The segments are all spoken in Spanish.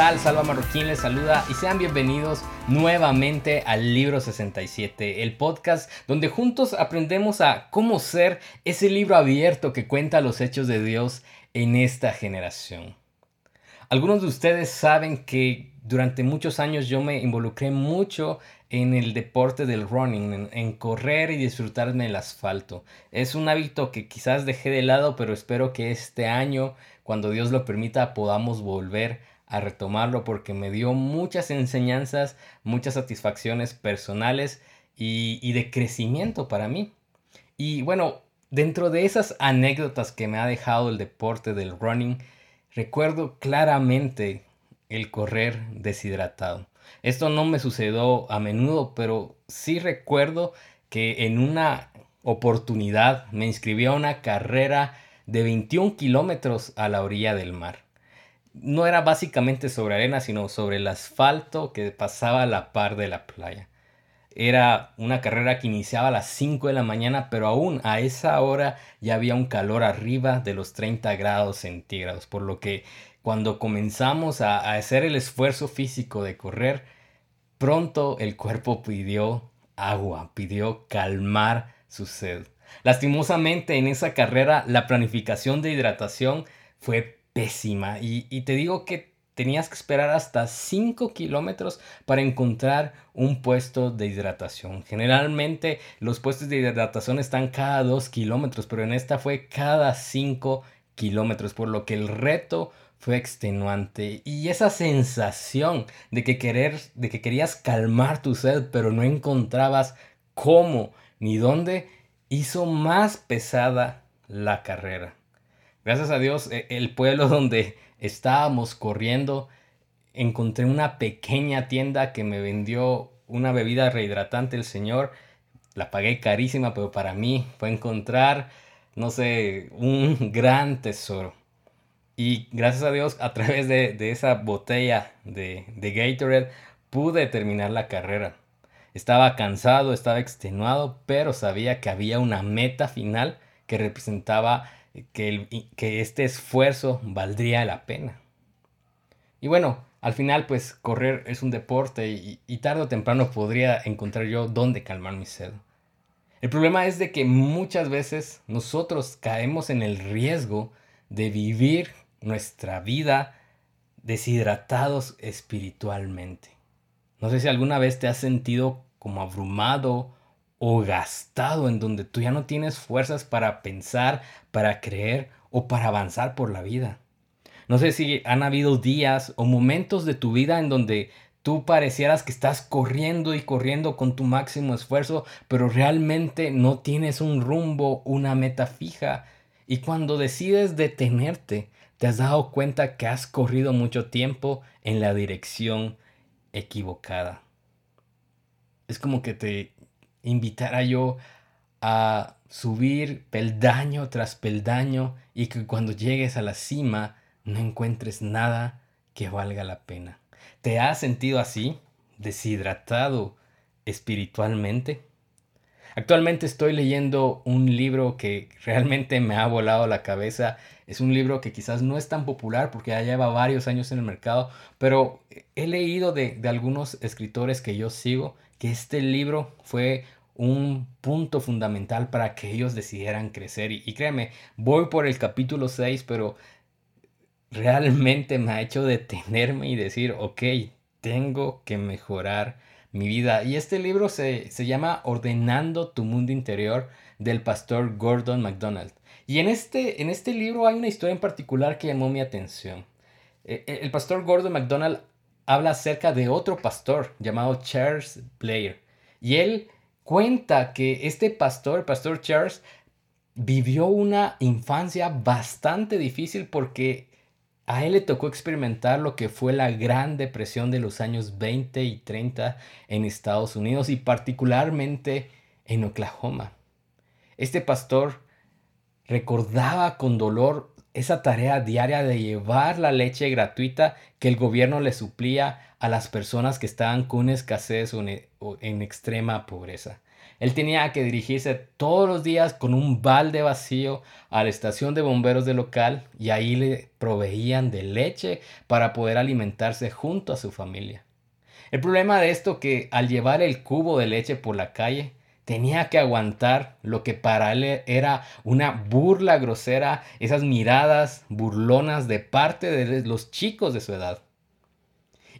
Salva Marroquín les saluda y sean bienvenidos nuevamente al Libro 67, el podcast donde juntos aprendemos a cómo ser ese libro abierto que cuenta los hechos de Dios en esta generación. Algunos de ustedes saben que durante muchos años yo me involucré mucho en el deporte del running, en, correr y disfrutar en el asfalto. Es un hábito que quizás dejé de lado, pero espero que este año, cuando Dios lo permita, podamos volver a retomarlo porque me dio muchas enseñanzas, muchas satisfacciones personales y, y de crecimiento para mí. Y bueno, dentro de esas anécdotas que me ha dejado el deporte del running, recuerdo claramente el correr deshidratado. Esto no me sucedió a menudo, pero sí recuerdo que en una oportunidad me inscribí a una carrera de 21 kilómetros a la orilla del mar. No era básicamente sobre arena, sino sobre el asfalto que pasaba a la par de la playa. Era una carrera que iniciaba a las 5 de la mañana, pero aún a esa hora ya había un calor arriba de los 30 grados centígrados, por lo que cuando comenzamos a, hacer el esfuerzo físico de correr, pronto el cuerpo pidió agua, pidió calmar su sed. Lastimosamente en esa carrera la planificación de hidratación fue pésima y, te digo que tenías que esperar hasta 5 kilómetros para encontrar un puesto de hidratación. Generalmente los puestos de hidratación están cada 2 kilómetros, pero en esta fue cada 5 kilómetros, por lo que el reto fue extenuante y esa sensación de que querer de que querías calmar tu sed pero no encontrabas cómo ni dónde hizo más pesada la carrera. Gracias a Dios e, el pueblo donde estábamos corriendo encontré una pequeña tienda que me vendió una bebida rehidratante el señor la pagué carísima pero para mí fue encontrar no sé un gran tesoro y gracias a Dios, a través de, esa botella de, de Gatorade, pude terminar la carrera. Estaba cansado, estaba extenuado, pero sabía que había una meta final que representaba que, que este esfuerzo valdría la pena. Y bueno, al final pues correr es un deporte y, y, tarde o temprano podría encontrar yo dónde calmar mi sed. El problema es de que muchas veces nosotros caemos en el riesgo de vivir nuestra vida deshidratados espiritualmente. No sé si alguna vez te has sentido como abrumado o gastado en donde tú ya no tienes fuerzas para pensar, para creer o para avanzar por la vida. No sé si han habido días o momentos de tu vida en donde tú parecieras que estás corriendo y corriendo con tu máximo esfuerzo, pero realmente no tienes un rumbo, una meta fija. Y cuando decides detenerte, ¿Te has dado cuenta que has corrido mucho tiempo en la dirección equivocada? Es como que te invitara yo a subir peldaño tras peldaño y que cuando llegues a la cima no encuentres nada que valga la pena. ¿Te has sentido así, deshidratado espiritualmente? Actualmente estoy leyendo un libro que realmente me ha volado la cabeza. Es un libro que quizás no es tan popular porque ya lleva varios años en el mercado, pero he leído de, algunos escritores que yo sigo que este libro fue un punto fundamental para que ellos decidieran crecer. Y, y voy por el capítulo 6, pero realmente me ha hecho detenerme y decir, ok, tengo que mejorar mi vida. Y este libro se, llama Ordenando tu mundo interior del pastor Gordon MacDonald. Y en este, en este libro hay una historia en particular que llamó mi atención. E, e, el pastor Gordon MacDonald habla acerca de otro pastor llamado Charles Blair. Y él cuenta que este pastor, el pastor Charles, vivió una infancia bastante difícil porque a él le tocó experimentar lo que fue la Gran Depresión de los años 20 y 30 en Estados Unidos y particularmente en Oklahoma. Este pastor recordaba con dolor esa tarea diaria de llevar la leche gratuita que el gobierno le suplía a las personas que estaban con escasez o en extrema pobreza. Él tenía que dirigirse todos los días con un balde vacío a la estación de bomberos del local y ahí le proveían de leche para poder alimentarse junto a su familia. El problema de esto que al llevar el cubo de leche por la calle, tenía que aguantar lo que para él era una burla grosera, esas miradas burlonas de parte de los chicos de su edad.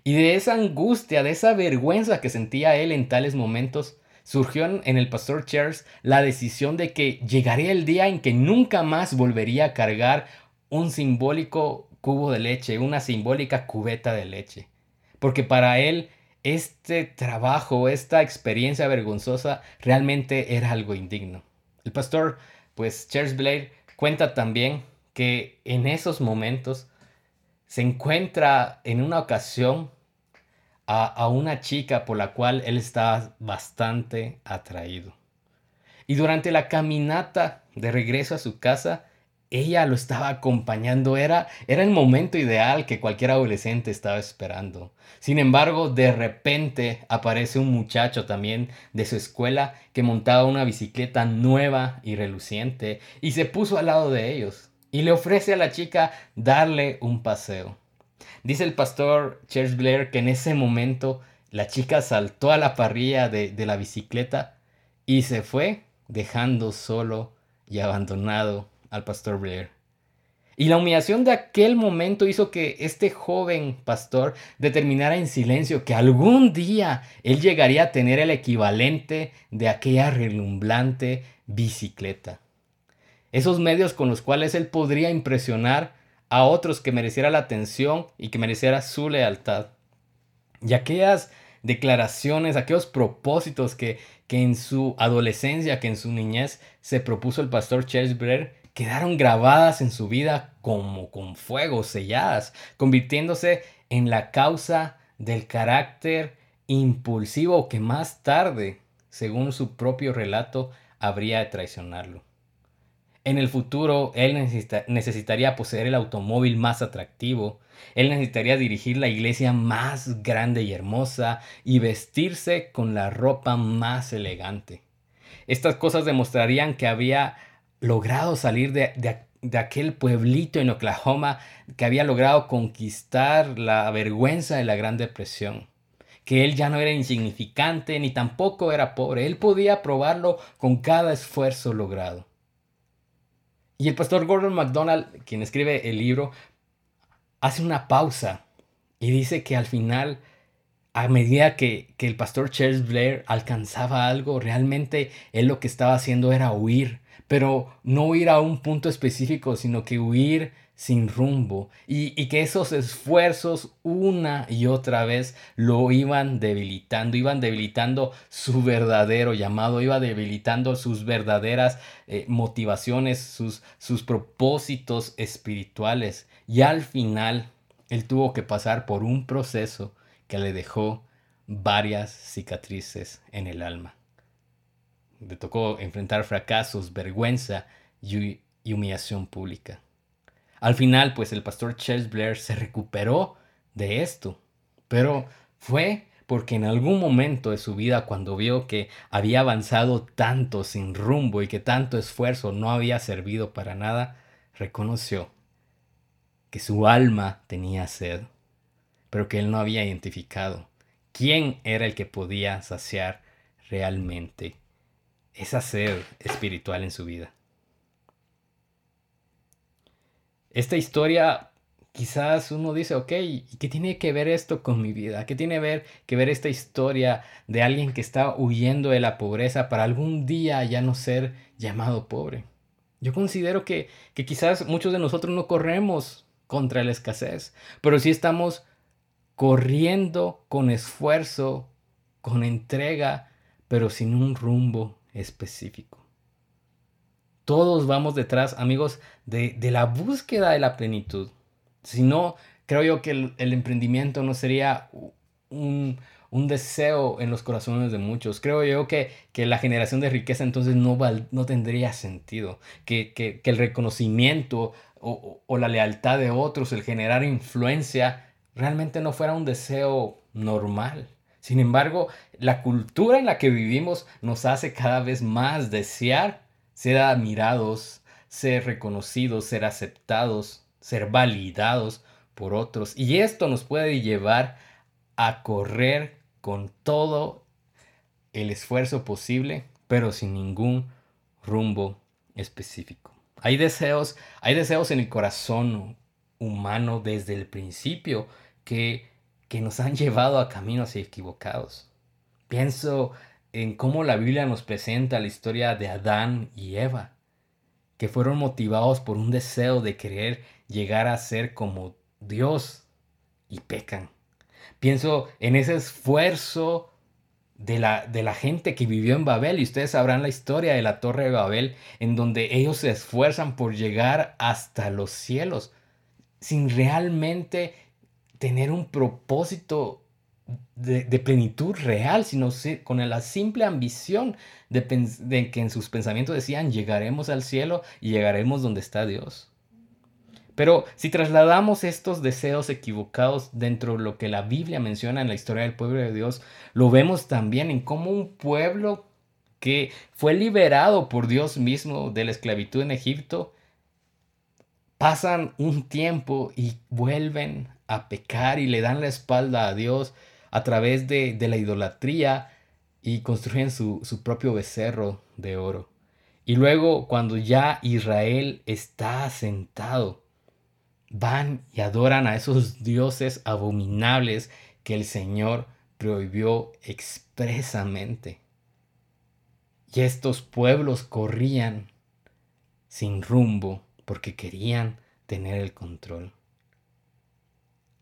Y de esa angustia, de esa vergüenza que sentía él en tales momentos, surgió en el pastor Charles la decisión de que llegaría el día en que nunca más volvería a cargar un simbólico cubo de leche, una simbólica cubeta de leche. Porque para él este trabajo, esta experiencia vergonzosa realmente era algo indigno. El pastor, pues Charles Blair, cuenta también que en esos momentos se encuentra en una ocasión a, una chica por la cual él está bastante atraído. Y durante la caminata de regreso a su casa, ella lo estaba acompañando, era, era el momento ideal que cualquier adolescente estaba esperando. Sin embargo, de repente aparece un muchacho también de su escuela que montaba una bicicleta nueva y reluciente y se puso al lado de ellos y le ofrece a la chica darle un paseo. Dice el pastor Charles Blair que en ese momento la chica saltó a la parrilla de, de la bicicleta y se fue dejando solo y abandonado al pastor Blair. Y la humillación de aquel momento hizo que este joven pastor determinara en silencio que algún día él llegaría a tener el equivalente de aquella relumbrante bicicleta. Esos medios con los cuales él podría impresionar a otros que mereciera la atención y que mereciera su lealtad. Y aquellas declaraciones, aquellos propósitos que, que en su adolescencia, que en su niñez se propuso el pastor Charles quedaron grabadas en su vida como con fuego, selladas, convirtiéndose en la causa del carácter impulsivo que más tarde, según su propio relato, habría de traicionarlo. En el futuro, él necesitaría poseer el automóvil más atractivo, él necesitaría dirigir la iglesia más grande y hermosa y vestirse con la ropa más elegante. Estas cosas demostrarían que había logrado salir de, de, aquel pueblito en Oklahoma que había logrado conquistar la vergüenza de la Gran Depresión. Que él ya no era insignificante ni tampoco era pobre. Él podía probarlo con cada esfuerzo logrado. Y el pastor Gordon MacDonald, quien escribe el libro, hace una pausa y dice que al final, a medida que, que el pastor Charles Blair alcanzaba algo, realmente él lo que estaba haciendo era huir pero no ir a un punto específico, sino que huir sin rumbo. Y, que esos esfuerzos una y otra vez lo iban debilitando, iban debilitando su verdadero llamado, iba debilitando sus verdaderas eh, motivaciones, sus, sus propósitos espirituales. Y al final él tuvo que pasar por un proceso que le dejó varias cicatrices en el alma. Le tocó enfrentar fracasos, vergüenza y, humillación pública. Al final, pues el pastor Charles Blair se recuperó de esto, pero fue porque en algún momento de su vida, cuando vio que había avanzado tanto sin rumbo y que tanto esfuerzo no había servido para nada, reconoció que su alma tenía sed, pero que él no había identificado quién era el que podía saciar realmente esa sed espiritual en su vida. Esta historia, quizás uno dice, ok, ¿y qué tiene que ver esto con mi vida? ¿Qué tiene que ver, que ver esta historia de alguien que está huyendo de la pobreza para algún día ya no ser llamado pobre? Yo considero que, que quizás muchos de nosotros no corremos contra la escasez, pero sí estamos corriendo con esfuerzo, con entrega, pero sin un rumbo específico. Todos vamos detrás, amigos, de, la búsqueda de la plenitud. Si no, creo yo que el, emprendimiento no sería un, deseo en los corazones de muchos. Creo yo que, que la generación de riqueza entonces no, no tendría sentido. Que, el reconocimiento o, o, la lealtad de otros, el generar influencia, realmente no fuera un deseo normal Sin embargo, la cultura en la que vivimos nos hace cada vez más desear ser admirados, ser reconocidos, ser aceptados, ser validados por otros. Y esto nos puede llevar a correr con todo el esfuerzo posible, pero sin ningún rumbo específico. Hay deseos, hay deseos en el corazón humano desde el principio que, que nos han llevado a caminos equivocados. Pienso en cómo la Biblia nos presenta la historia de Adán y Eva, que fueron motivados por un deseo de querer llegar a ser como Dios y pecan. Pienso en ese esfuerzo de la, de la gente que vivió en Babel y ustedes sabrán la historia de la torre de Babel en donde ellos se esfuerzan por llegar hasta los cielos sin realmente tener un propósito de, plenitud real, sino con la simple ambición de, de que en sus pensamientos decían llegaremos al cielo y llegaremos donde está Dios. Pero si trasladamos estos deseos equivocados dentro de lo que la Biblia menciona en la historia del pueblo de Dios, lo vemos también en cómo un pueblo que fue liberado por Dios mismo de la esclavitud en Egipto, pasan un tiempo y vuelven a pecar y le dan la espalda a Dios a través de, la idolatría y construyen su, su propio becerro de oro. Y luego cuando ya Israel está asentado, van y adoran a esos dioses abominables que el Señor prohibió expresamente. Y estos pueblos corrían sin rumbo porque querían tener el control.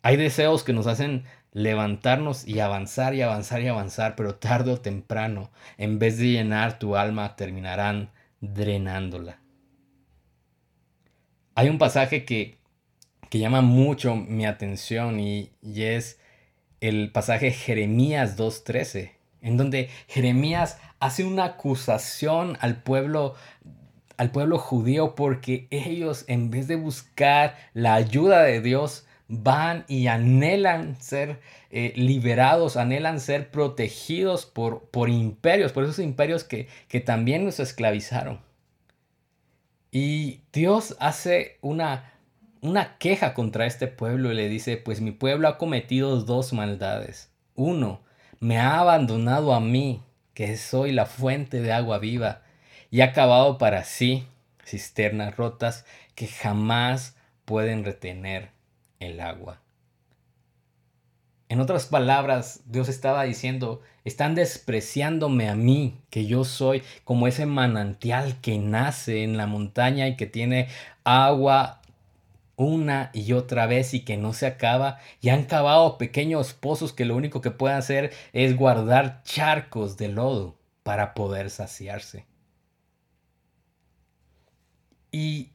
Hay deseos que nos hacen levantarnos y avanzar y avanzar y avanzar, pero tarde o temprano, en vez de llenar tu alma, terminarán drenándola. Hay un pasaje que que llama mucho mi atención y, es el pasaje Jeremías 2.13, en donde Jeremías hace una acusación al pueblo al pueblo judío porque ellos en vez de buscar la ayuda de Dios van y anhelan ser eh, liberados, anhelan ser protegidos por, por imperios, por esos imperios que, que también nos esclavizaron. Y Dios hace una una queja contra este pueblo y le dice, pues mi pueblo ha cometido dos maldades. Uno, me ha abandonado a mí, que soy la fuente de agua viva, y ha cavado para sí cisternas rotas que jamás pueden retener el agua. En otras palabras, Dios estaba diciendo, están despreciándome a mí, que yo soy como ese manantial que nace en la montaña y que tiene agua una y otra vez y que no se acaba y han cavado pequeños pozos que lo único que pueden hacer es guardar charcos de lodo para poder saciarse. Y,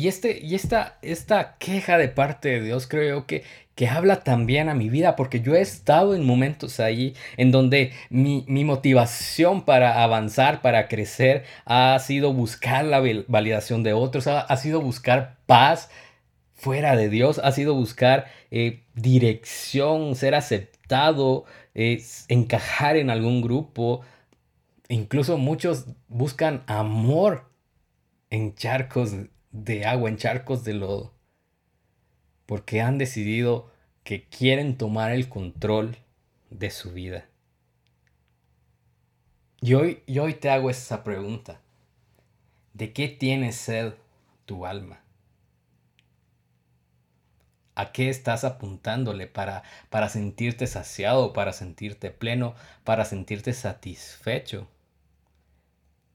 y, este, y esta, esta queja de parte de Dios creo que, que habla también a mi vida porque yo he estado en momentos ahí en donde mi, mi motivación para avanzar, para crecer, ha sido buscar la validación de otros, ha, ha sido buscar paz, fuera de Dios, ha sido buscar eh, dirección, ser aceptado, encajar en algún grupo. Incluso muchos buscan amor en charcos de agua, en charcos de lodo, porque han decidido que quieren tomar el control de su vida. Y hoy, y hoy te hago esa pregunta. ¿De qué tiene sed tu alma? ¿A qué estás apuntándole para, para sentirte saciado, para sentirte pleno, para sentirte satisfecho?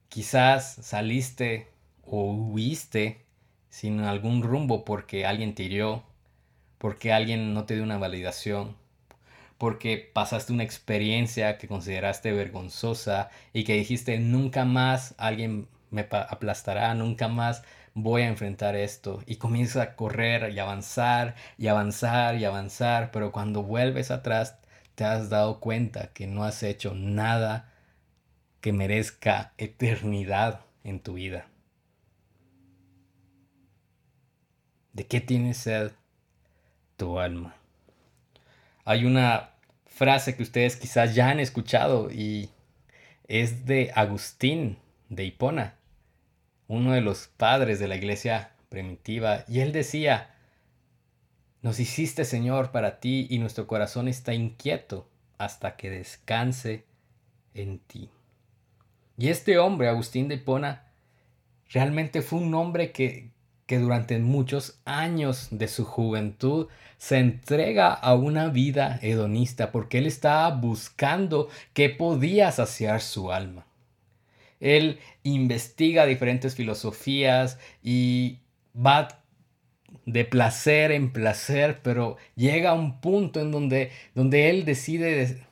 Quizás saliste o huiste sin algún rumbo porque alguien te hirió, porque alguien no te dio una validación, porque pasaste una experiencia que consideraste vergonzosa y que dijiste nunca más alguien me aplastará, nunca más voy a enfrentar esto. Y comienza a correr y avanzar y avanzar y avanzar, pero cuando vuelves atrás te has dado cuenta que no has hecho nada que merezca eternidad en tu vida. ¿De qué tiene sed tu alma? Hay una frase que ustedes quizás ya han escuchado y es de Agustín de Hipona, uno de los padres de la iglesia primitiva, y él decía, nos hiciste Señor para ti y nuestro corazón está inquieto hasta que descanse en ti. Y este hombre, Agustín de Hipona, realmente fue un hombre que, que durante muchos años de su juventud se entrega a una vida hedonista porque él estaba buscando qué podía saciar su alma. Él investiga diferentes filosofías y va de placer en placer, pero llega a un punto en donde, donde él decide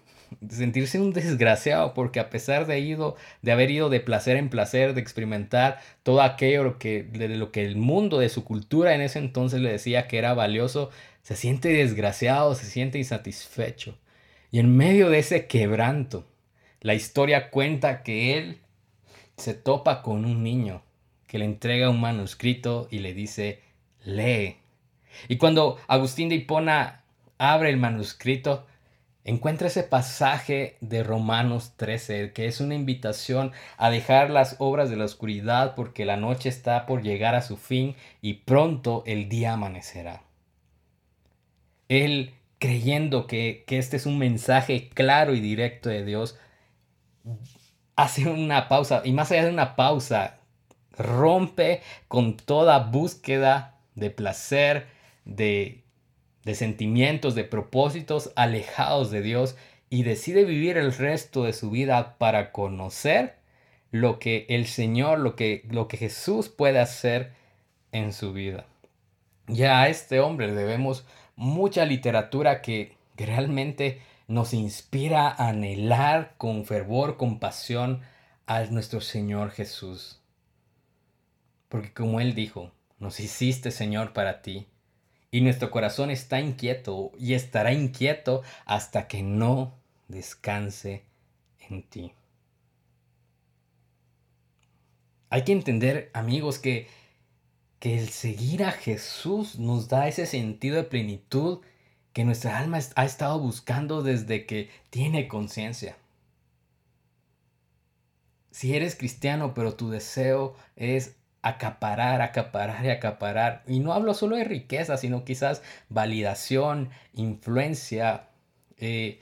sentirse un desgraciado porque a pesar de, ido, de haber ido de placer en placer, de experimentar todo aquello que, de lo que el mundo de su cultura en ese entonces le decía que era valioso, se siente desgraciado, se siente insatisfecho. Y en medio de ese quebranto, la historia cuenta que él se topa con un niño que le entrega un manuscrito y le dice, lee. Y cuando Agustín de Hipona abre el manuscrito, encuentra ese pasaje de Romanos 13, que es una invitación a dejar las obras de la oscuridad porque la noche está por llegar a su fin y pronto el día amanecerá. Él, creyendo que, que este es un mensaje claro y directo de Dios, hace una pausa y más allá de una pausa, rompe con toda búsqueda de placer, de de sentimientos, de propósitos alejados de Dios y decide vivir el resto de su vida para conocer lo que el Señor, lo que, lo que Jesús puede hacer en su vida. Ya a este hombre debemos mucha literatura que realmente nos inspira a anhelar con fervor, con pasión a nuestro Señor Jesús. Porque como Él dijo, nos hiciste Señor para ti y nuestro corazón está inquieto y estará inquieto hasta que no descanse en ti. Hay que entender, amigos, que, que el seguir a Jesús nos da ese sentido de plenitud que nuestra alma ha estado buscando desde que tiene conciencia. Si eres cristiano, pero tu deseo es acaparar, acaparar y acaparar. Y no hablo solo de riqueza, sino quizás validación, influencia, eh,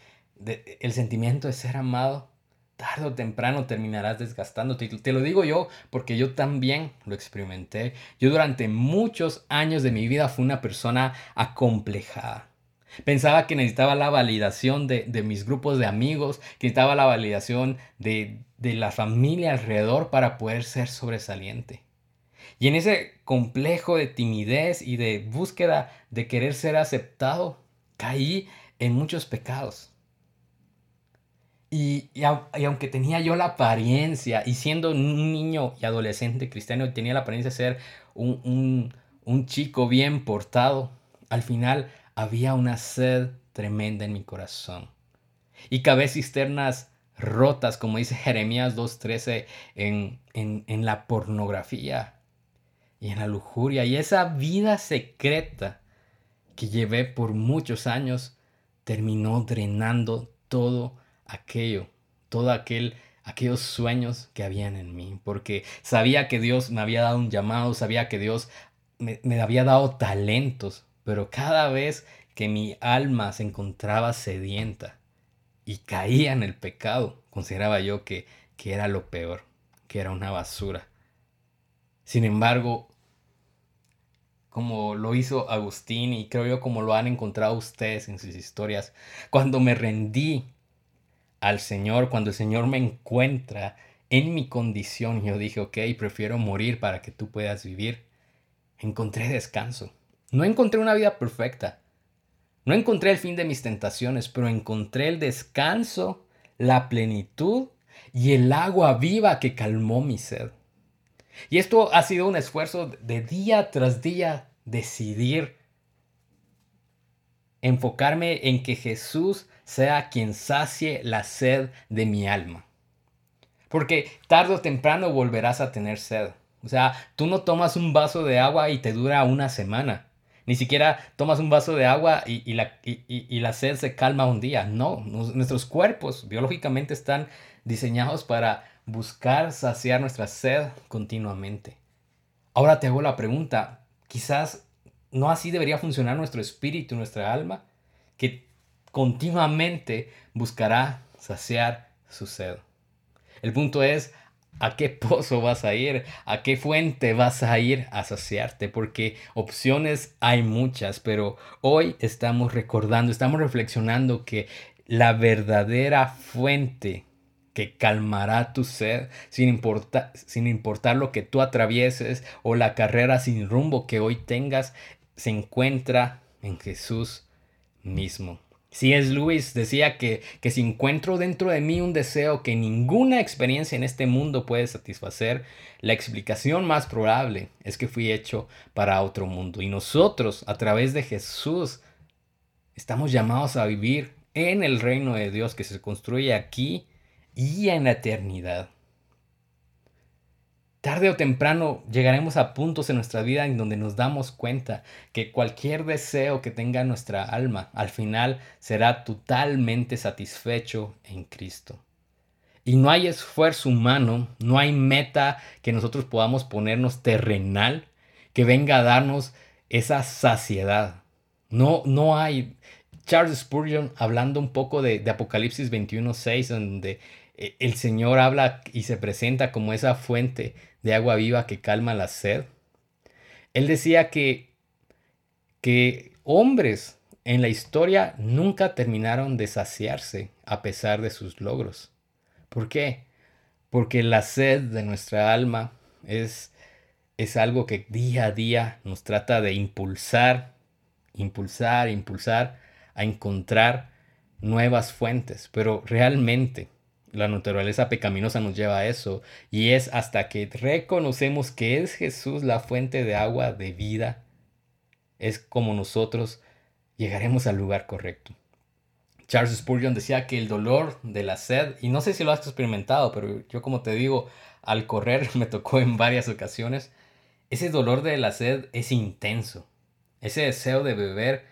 el sentimiento de ser amado. Tarde o temprano terminarás desgastándote. Te lo digo yo porque yo también lo experimenté. Yo durante muchos años de mi vida fui una persona acomplejada. Pensaba que necesitaba la validación de, mis grupos de amigos, que necesitaba la validación de, de la familia alrededor para poder ser sobresaliente. Y en ese complejo de timidez y de búsqueda de querer ser aceptado, caí en muchos pecados. Y, aunque tenía yo la apariencia, y siendo un niño y adolescente cristiano, tenía la apariencia de ser un, un chico bien portado, al final había una sed tremenda en mi corazón. Y cabé cisternas rotas, como dice Jeremías 2.13, en, en, en la pornografía, y en la lujuria y esa vida secreta que llevé por muchos años terminó drenando todo aquello, todo aquel aquellos sueños que habían en mí, porque sabía que Dios me había dado un llamado, sabía que Dios me, me había dado talentos, pero cada vez que mi alma se encontraba sedienta y caía en el pecado, consideraba yo que, que era lo peor, que era una basura. Sin embargo, como lo hizo Agustín y creo yo como lo han encontrado ustedes en sus historias. Cuando me rendí al Señor, cuando el Señor me encuentra en mi condición, yo dije, ok, prefiero morir para que tú puedas vivir. Encontré descanso. No encontré una vida perfecta. No encontré el fin de mis tentaciones, pero encontré el descanso, la plenitud y el agua viva que calmó mi sed. Y esto ha sido un esfuerzo de día tras día decidir enfocarme en que Jesús sea quien sacie la sed de mi alma. Porque tarde o temprano volverás a tener sed. O sea, tú no tomas un vaso de agua y te dura una semana. Ni siquiera tomas un vaso de agua y, la, y, la, sed se calma un día. No, nuestros cuerpos biológicamente están diseñados para buscar saciar nuestra sed continuamente. Ahora te hago la pregunta, quizás no así debería funcionar nuestro espíritu, nuestra alma, que continuamente buscará saciar su sed. El punto es, ¿a qué pozo vas a ir? ¿A qué fuente vas a ir a saciarte? Porque opciones hay muchas, pero hoy estamos recordando, estamos reflexionando que la verdadera fuente que calmará tu sed sin, importar, sin importar lo que tú atravieses o la carrera sin rumbo que hoy tengas, se encuentra en Jesús mismo. Si es Luis decía que, que si encuentro dentro de mí un deseo que ninguna experiencia en este mundo puede satisfacer, la explicación más probable es que fui hecho para otro mundo. Y nosotros, a través de Jesús, estamos llamados a vivir en el reino de Dios que se construye aquí y en la eternidad. Tarde o temprano llegaremos a puntos en nuestra vida en donde nos damos cuenta que cualquier deseo que tenga nuestra alma al final será totalmente satisfecho en Cristo. Y no hay esfuerzo humano, no hay meta que nosotros podamos ponernos terrenal que venga a darnos esa saciedad. No, no hay. Charles Spurgeon, hablando un poco de, de Apocalipsis 21.6, donde el Señor habla y se presenta como esa fuente de agua viva que calma la sed. Él decía que, que hombres en la historia nunca terminaron de saciarse a pesar de sus logros. ¿Por qué? Porque la sed de nuestra alma es, es algo que día a día nos trata de impulsar, impulsar, impulsar a encontrar nuevas fuentes. Pero realmente la naturaleza pecaminosa nos lleva a eso. Y es hasta que reconocemos que es Jesús la fuente de agua de vida, es como nosotros llegaremos al lugar correcto. Charles Spurgeon decía que el dolor de la sed, y no sé si lo has experimentado, pero yo como te digo, al correr me tocó en varias ocasiones, ese dolor de la sed es intenso. Ese deseo de beber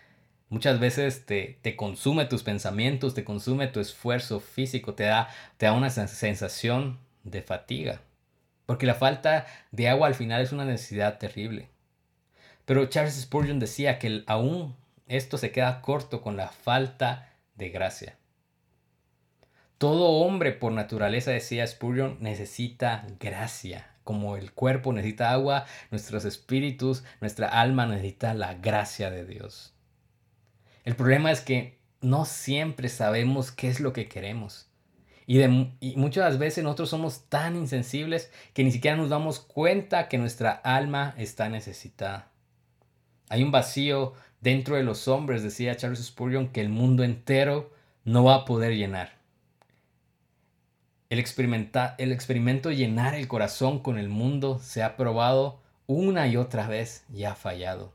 Muchas veces te, te, consume tus pensamientos, te consume tu esfuerzo físico, te da, te da una sensación de fatiga. Porque la falta de agua al final es una necesidad terrible. Pero Charles Spurgeon decía que aún esto se queda corto con la falta de gracia. Todo hombre por naturaleza, decía Spurgeon, necesita gracia. Como el cuerpo necesita agua, nuestros espíritus, nuestra alma necesita la gracia de Dios. El problema es que no siempre sabemos qué es lo que queremos. Y, de, muchas veces nosotros somos tan insensibles que ni siquiera nos damos cuenta que nuestra alma está necesitada. Hay un vacío dentro de los hombres, decía Charles Spurgeon, que el mundo entero no va a poder llenar. El, el experimento de llenar el corazón con el mundo se ha probado una y otra vez y ha fallado.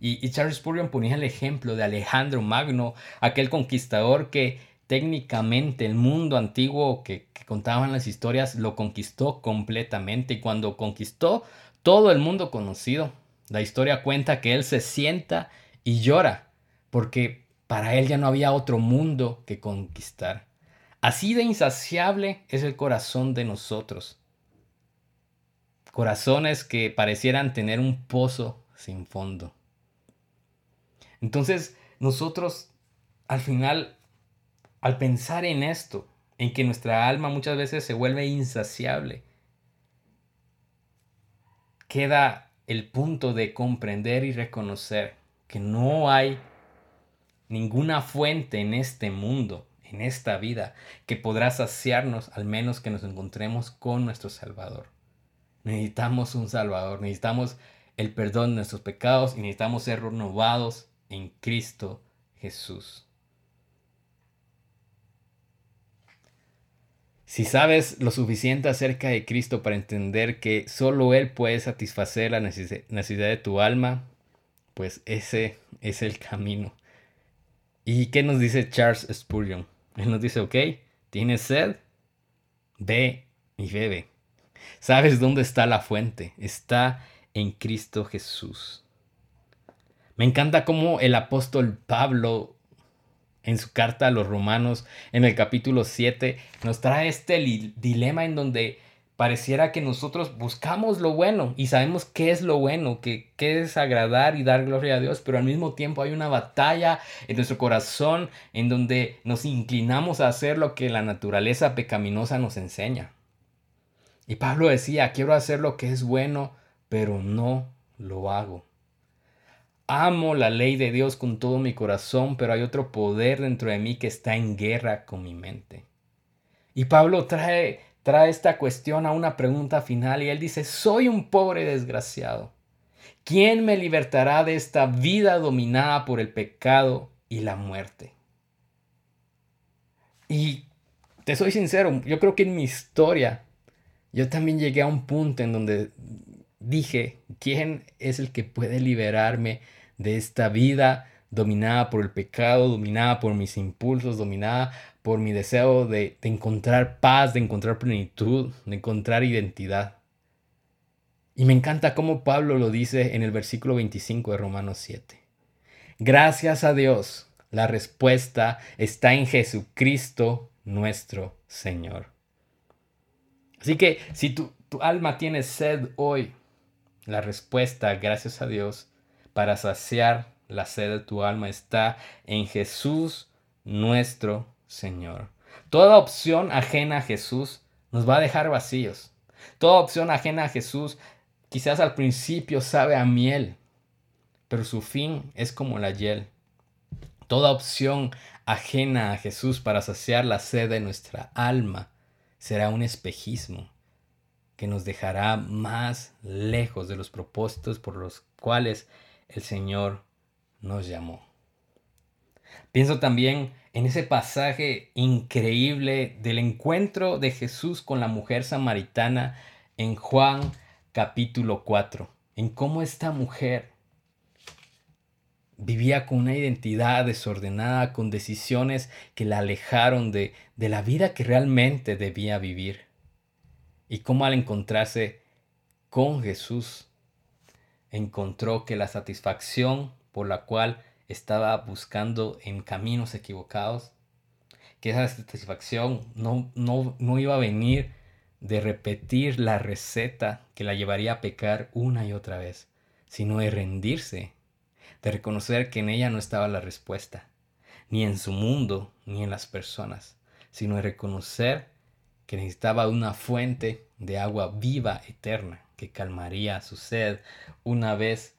Y, Charles Spurgeon ponía el ejemplo de Alejandro Magno, aquel conquistador que técnicamente el mundo antiguo que, que, contaban las historias lo conquistó completamente y cuando conquistó todo el mundo conocido, la historia cuenta que él se sienta y llora porque para él ya no había otro mundo que conquistar. Así de insaciable es el corazón de nosotros. Corazones que parecieran tener un pozo sin fondo. Entonces, nosotros al final, al pensar en esto, en que nuestra alma muchas veces se vuelve insaciable, queda el punto de comprender y reconocer que no hay ninguna fuente en este mundo, en esta vida, que podrá saciarnos al menos que nos encontremos con nuestro Salvador. Necesitamos un Salvador, necesitamos el perdón de nuestros pecados y necesitamos ser renovados en Cristo Jesús. Si sabes lo suficiente acerca de Cristo para entender que solo Él puede satisfacer la necesidad de tu alma, pues ese es el camino. ¿Y qué nos dice Charles Spurgeon? Él nos dice, ok, ¿tienes sed? Ve y bebe. ¿Sabes dónde está la fuente? Está en Cristo Jesús. Me encanta cómo el apóstol Pablo en su carta a los romanos en el capítulo 7 nos trae este dilema en donde pareciera que nosotros buscamos lo bueno y sabemos qué es lo bueno, qué es agradar y dar gloria a Dios, pero al mismo tiempo hay una batalla en nuestro corazón en donde nos inclinamos a hacer lo que la naturaleza pecaminosa nos enseña. Y Pablo decía, quiero hacer lo que es bueno, pero no lo hago. Amo la ley de Dios con todo mi corazón, pero hay otro poder dentro de mí que está en guerra con mi mente. Y Pablo trae, trae esta cuestión a una pregunta final y él dice, soy un pobre desgraciado. ¿Quién me libertará de esta vida dominada por el pecado y la muerte? Y te soy sincero, yo creo que en mi historia yo también llegué a un punto en donde dije, ¿quién es el que puede liberarme de esta vida dominada por el pecado, dominada por mis impulsos, dominada por mi deseo de, encontrar paz, de encontrar plenitud, de encontrar identidad. Y me encanta cómo Pablo lo dice en el versículo 25 de Romanos 7. Gracias a Dios, la respuesta está en Jesucristo nuestro Señor. Así que si tu, tu alma tiene sed hoy, la respuesta, gracias a Dios, para saciar la sed de tu alma está en Jesús nuestro Señor. Toda opción ajena a Jesús nos va a dejar vacíos. Toda opción ajena a Jesús quizás al principio sabe a miel, pero su fin es como la hiel. Toda opción ajena a Jesús para saciar la sed de nuestra alma será un espejismo que nos dejará más lejos de los propósitos por los cuales el Señor nos llamó. Pienso también en ese pasaje increíble del encuentro de Jesús con la mujer samaritana en Juan capítulo 4, en cómo esta mujer vivía con una identidad desordenada, con decisiones que la alejaron de, de la vida que realmente debía vivir. Y cómo al encontrarse con Jesús, encontró que la satisfacción por la cual estaba buscando en caminos equivocados, que esa satisfacción no, no, no iba a venir de repetir la receta que la llevaría a pecar una y otra vez, sino de rendirse, de reconocer que en ella no estaba la respuesta, ni en su mundo, ni en las personas, sino de reconocer que necesitaba una fuente de agua viva eterna que calmaría su sed una vez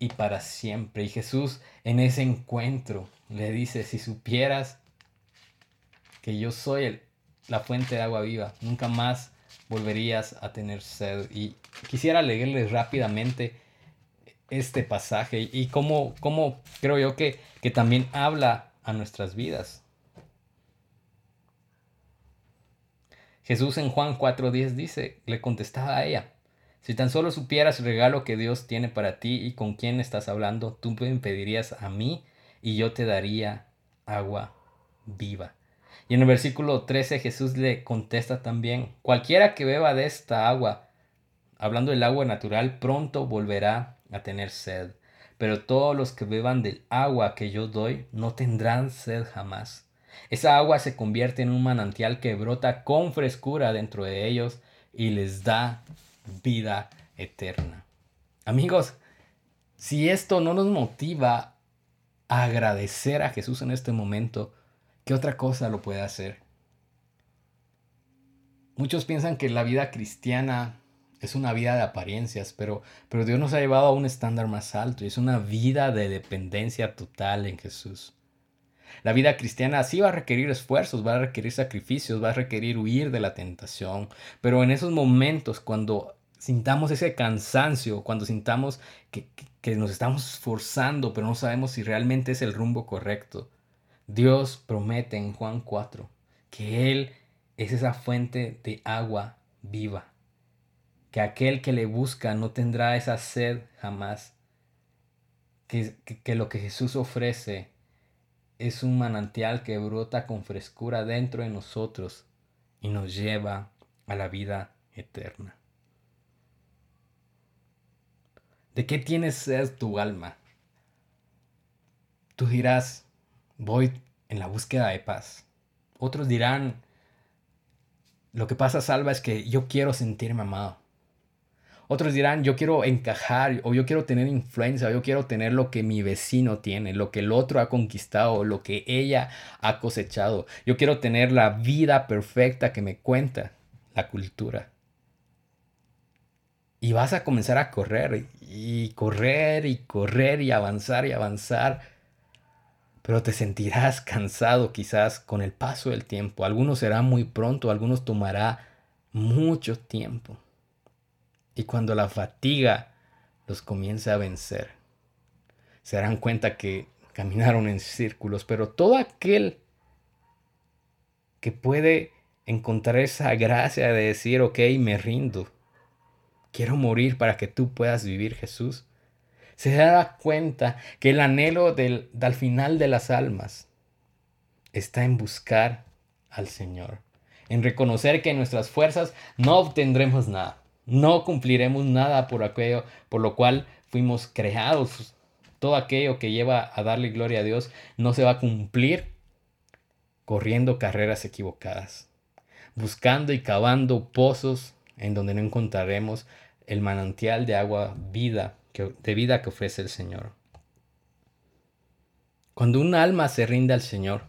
y para siempre. Y Jesús en ese encuentro le dice, si supieras que yo soy la fuente de agua viva, nunca más volverías a tener sed. Y quisiera leerles rápidamente este pasaje y cómo, cómo creo yo que, que también habla a nuestras vidas. Jesús en Juan 4.10 dice, le contestaba a ella, si tan solo supieras el regalo que Dios tiene para ti y con quién estás hablando, tú me pedirías a mí y yo te daría agua viva. Y en el versículo 13 Jesús le contesta también, cualquiera que beba de esta agua, hablando del agua natural, pronto volverá a tener sed. Pero todos los que beban del agua que yo doy no tendrán sed jamás. Esa agua se convierte en un manantial que brota con frescura dentro de ellos y les da vida eterna. Amigos, si esto no nos motiva a agradecer a Jesús en este momento, ¿qué otra cosa lo puede hacer? Muchos piensan que la vida cristiana es una vida de apariencias, pero, pero Dios nos ha llevado a un estándar más alto y es una vida de dependencia total en Jesús. La vida cristiana sí va a requerir esfuerzos, va a requerir sacrificios, va a requerir huir de la tentación, pero en esos momentos cuando sintamos ese cansancio, cuando sintamos que, nos estamos esforzando, pero no sabemos si realmente es el rumbo correcto. Dios promete en Juan 4 que Él es esa fuente de agua viva, que aquel que le busca no tendrá esa sed jamás, que, que lo que Jesús ofrece es un manantial que brota con frescura dentro de nosotros y nos lleva a la vida eterna. ¿De qué tienes sed tu alma? Tú dirás, voy en la búsqueda de paz. Otros dirán, lo que pasa, Salva, es que yo quiero sentirme amado. Otros dirán, yo quiero encajar, o yo quiero tener influencia, o yo quiero tener lo que mi vecino tiene, lo que el otro ha conquistado, lo que ella ha cosechado. Yo quiero tener la vida perfecta que me cuenta la cultura. Y vas a comenzar a correr, y correr, y correr, y avanzar, y avanzar pero te sentirás cansado quizás con el paso del tiempo. Algunos será muy pronto, algunos tomará mucho tiempo. Y cuando la fatiga los comience a vencer, se darán cuenta que caminaron en círculos, pero todo aquel que puede encontrar esa gracia de decir, ok, me rindo, quiero morir para que tú puedas vivir Jesús, se da cuenta que el anhelo del, del final de las almas está en buscar al Señor, en reconocer que en nuestras fuerzas no obtendremos nada, no cumpliremos nada por aquello por lo cual fuimos creados. Todo aquello que lleva a darle gloria a Dios no se va a cumplir corriendo carreras equivocadas, buscando y cavando pozos en donde no encontraremos el manantial de agua vida de vida que ofrece el Señor. Cuando un alma se rinde al Señor,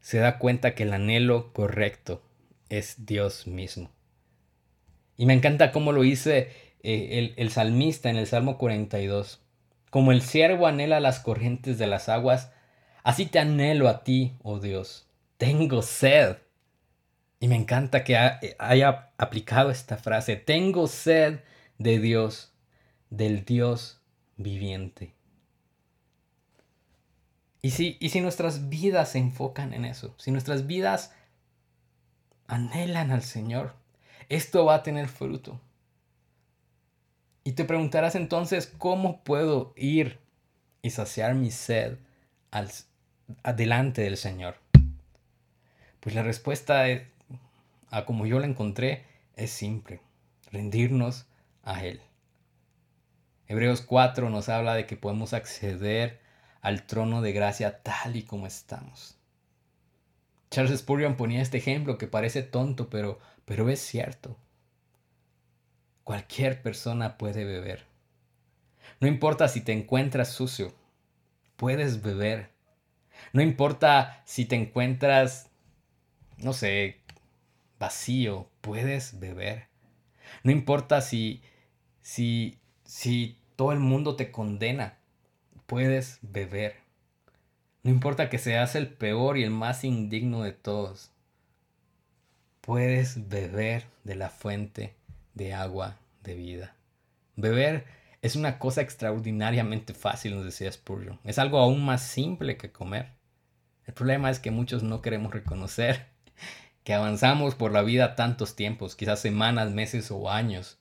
se da cuenta que el anhelo correcto es Dios mismo. Y me encanta cómo lo dice eh, el, el salmista en el Salmo 42. Como el siervo anhela las corrientes de las aguas, así te anhelo a ti, oh Dios. Tengo sed. Y me encanta que haya aplicado esta frase. Tengo sed de Dios, del Dios viviente. Y si, y si nuestras vidas se enfocan en eso, si nuestras vidas anhelan al Señor, esto va a tener fruto. Y te preguntarás entonces, ¿cómo puedo ir y saciar mi sed al, adelante del Señor? Pues la respuesta a como yo la encontré es simple, rendirnos a Él. Hebreos 4 nos habla de que podemos acceder al trono de gracia tal y como estamos. Charles Spurgeon ponía este ejemplo que parece tonto, pero, pero es cierto. Cualquier persona puede beber. No importa si te encuentras sucio, puedes beber. No importa si te encuentras, no sé, vacío, puedes beber. No importa si si, si todo el mundo te condena, puedes beber. No importa que seas el peor y el más indigno de todos. Puedes beber de la fuente de agua de vida. Beber es una cosa extraordinariamente fácil, nos decía Spurgeon. Es algo aún más simple que comer. El problema es que muchos no queremos reconocer que avanzamos por la vida tantos tiempos, quizás semanas, meses o años,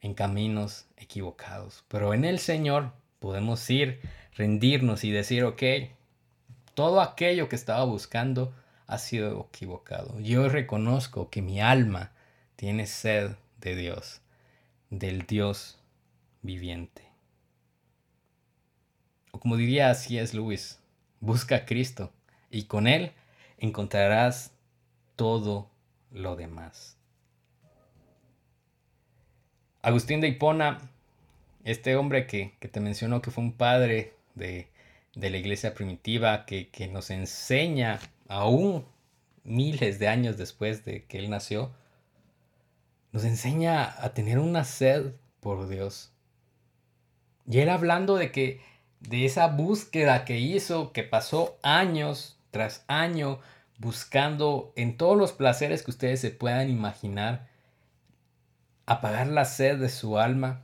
en caminos equivocados. Pero en el Señor podemos ir, rendirnos y decir, ok, todo aquello que estaba buscando ha sido equivocado. Yo reconozco que mi alma tiene sed de Dios, del Dios viviente. O como diría así es Luis, busca a Cristo y con Él encontrarás todo lo demás. Agustín de Hipona, este hombre que, te mencionó que fue un padre de, la iglesia primitiva, que, que, nos enseña aún miles de años después de que él nació, nos enseña a tener una sed por Dios. Y él hablando de que de esa búsqueda que hizo, que pasó años tras año buscando en todos los placeres que ustedes se puedan imaginar, apagar la sed de su alma.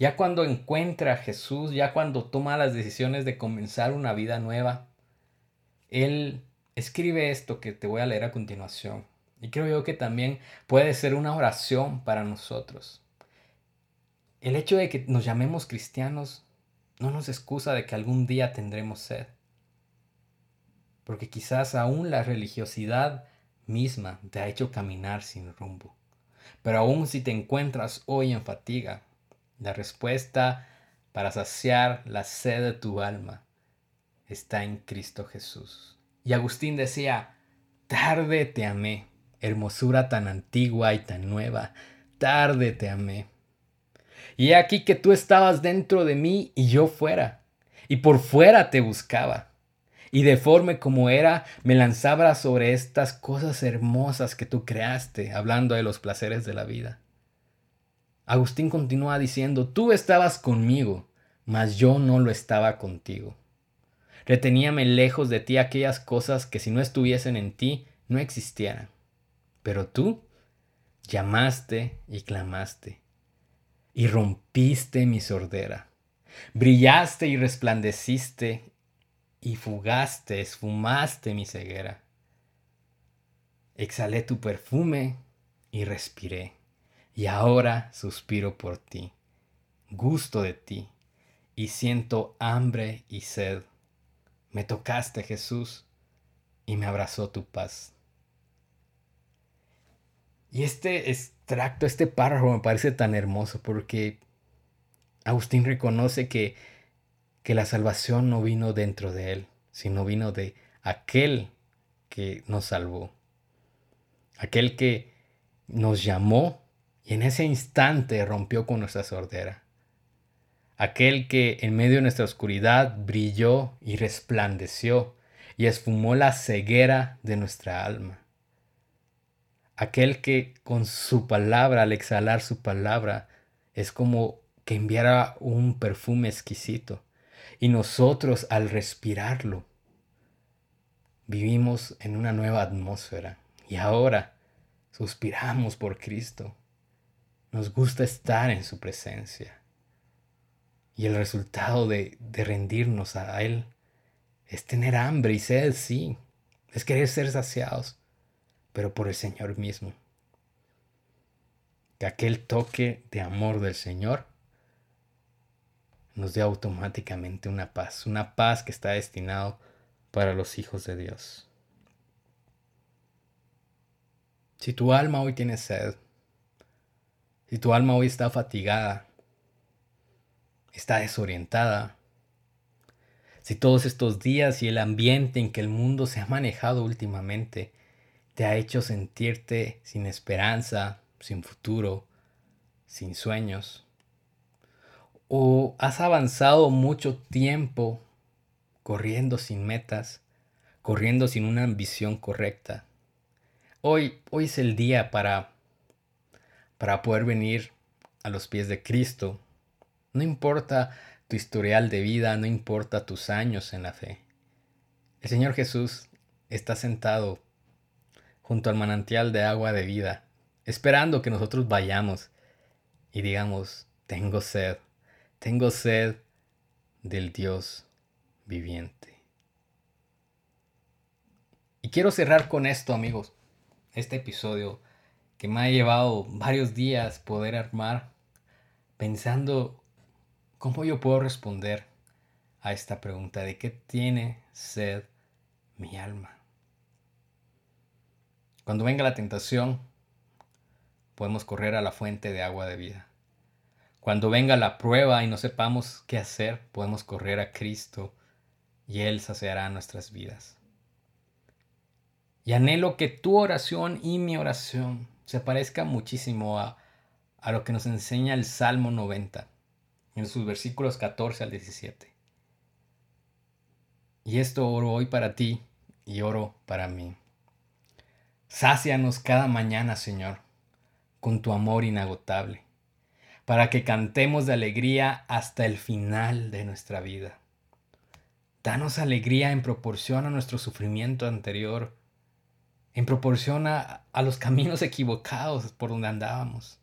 Ya cuando encuentra a Jesús, ya cuando toma las decisiones de comenzar una vida nueva, Él escribe esto que te voy a leer a continuación. Y creo yo que también puede ser una oración para nosotros. El hecho de que nos llamemos cristianos no nos excusa de que algún día tendremos sed. Porque quizás aún la religiosidad misma te ha hecho caminar sin rumbo. Pero aún si te encuentras hoy en fatiga, la respuesta para saciar la sed de tu alma está en Cristo Jesús. Y Agustín decía, tarde te amé, hermosura tan antigua y tan nueva, tarde te amé. Y he aquí que tú estabas dentro de mí y yo fuera, y por fuera te buscaba. Y deforme como era, me lanzaba sobre estas cosas hermosas que tú creaste, hablando de los placeres de la vida. Agustín continúa diciendo, tú estabas conmigo, mas yo no lo estaba contigo. Reteníame lejos de ti aquellas cosas que si no estuviesen en ti, no existieran. Pero tú llamaste y clamaste, y rompiste mi sordera. Brillaste y resplandeciste, y fugaste, esfumaste mi ceguera. Exhalé tu perfume y respiré, y ahora suspiro por ti, gusto de ti, y siento hambre y sed. Me tocaste, Jesús, y me abrazó tu paz. Y este extracto, este párrafo me parece tan hermoso porque Agustín reconoce que, que la salvación no vino dentro de él, sino vino de aquel que nos salvó, aquel que nos llamó y en ese instante rompió con nuestra sordera, aquel que en medio de nuestra oscuridad brilló y resplandeció y esfumó la ceguera de nuestra alma aquel que con su palabra, al exhalar su palabra, es como que enviara un perfume exquisito. Y nosotros al respirarlo, vivimos en una nueva atmósfera. Y ahora suspiramos por Cristo. Nos gusta estar en su presencia. Y el resultado de, de rendirnos a Él es tener hambre y sed, sí. Es querer ser saciados pero por el Señor mismo. Que aquel toque de amor del Señor nos dé automáticamente una paz, una paz que está destinado para los hijos de Dios. Si tu alma hoy tiene sed, si tu alma hoy está fatigada, está desorientada, si todos estos días y el ambiente en que el mundo se ha manejado últimamente te ha hecho sentirte sin esperanza, sin futuro, sin sueños. O has avanzado mucho tiempo corriendo sin metas, corriendo sin una ambición correcta. Hoy, hoy es el día para, para poder venir a los pies de Cristo. No importa tu historial de vida, no importa tus años en la fe. El Señor Jesús está sentado junto al manantial de agua de vida, esperando que nosotros vayamos y digamos, tengo sed, tengo sed del Dios viviente. Y quiero cerrar con esto, amigos, este episodio que me ha llevado varios días poder armar pensando cómo yo puedo responder a esta pregunta de qué tiene sed mi alma. Cuando venga la tentación, podemos correr a la fuente de agua de vida. Cuando venga la prueba y no sepamos qué hacer, podemos correr a Cristo y Él saciará nuestras vidas. Y anhelo que tu oración y mi oración se parezca muchísimo a, a lo que nos enseña el Salmo 90, en sus versículos 14 al 17. Y esto oro hoy para ti y oro para mí. Sácianos cada mañana, Señor, con tu amor inagotable, para que cantemos de alegría hasta el final de nuestra vida. Danos alegría en proporción a nuestro sufrimiento anterior, en proporción a, los caminos equivocados por donde andábamos.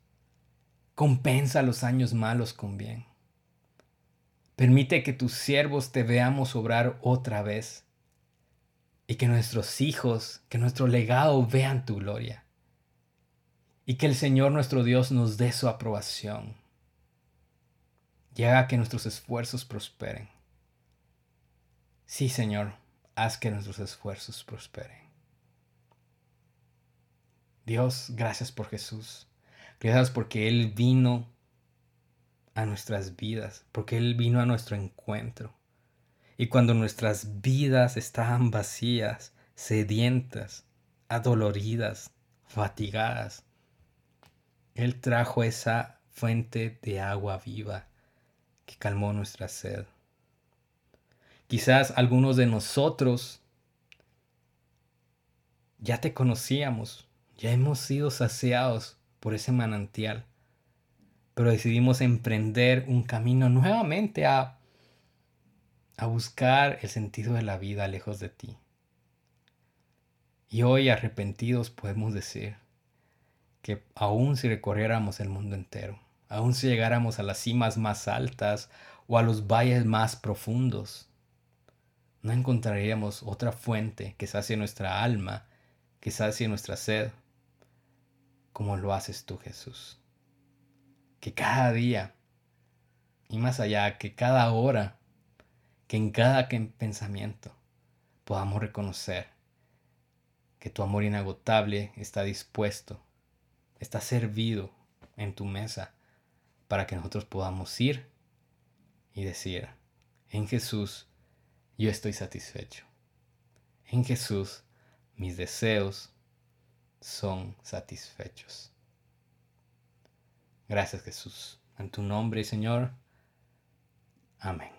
Compensa los años malos con bien. Permite que tus siervos te veamos obrar otra vez y que nuestros hijos, que nuestro legado vean tu gloria. Y que el Señor nuestro Dios nos dé su aprobación y haga que nuestros esfuerzos prosperen. Sí, Señor, haz que nuestros esfuerzos prosperen. Dios, gracias por Jesús. Gracias porque Él vino a nuestras vidas, porque Él vino a nuestro encuentro. Y cuando nuestras vidas estaban vacías, sedientas, adoloridas, fatigadas, Él trajo esa fuente de agua viva que calmó nuestra sed. Quizás algunos de nosotros ya te conocíamos, ya hemos sido saciados por ese manantial, pero decidimos emprender un camino nuevamente a, a buscar el sentido de la vida lejos de ti. Y hoy arrepentidos podemos decir que aun si recorriéramos el mundo entero, aun si llegáramos a las cimas más altas o a los valles más profundos, no encontraríamos otra fuente que sacie nuestra alma, que sacie nuestra sed, como lo haces tú, Jesús. Que cada día, y más allá, que cada hora, que en cada pensamiento podamos reconocer que tu amor inagotable está dispuesto, está servido en tu mesa para que nosotros podamos ir y decir, en Jesús yo estoy satisfecho. En Jesús mis deseos son satisfechos. Gracias Jesús. En tu nombre, Señor. Amén.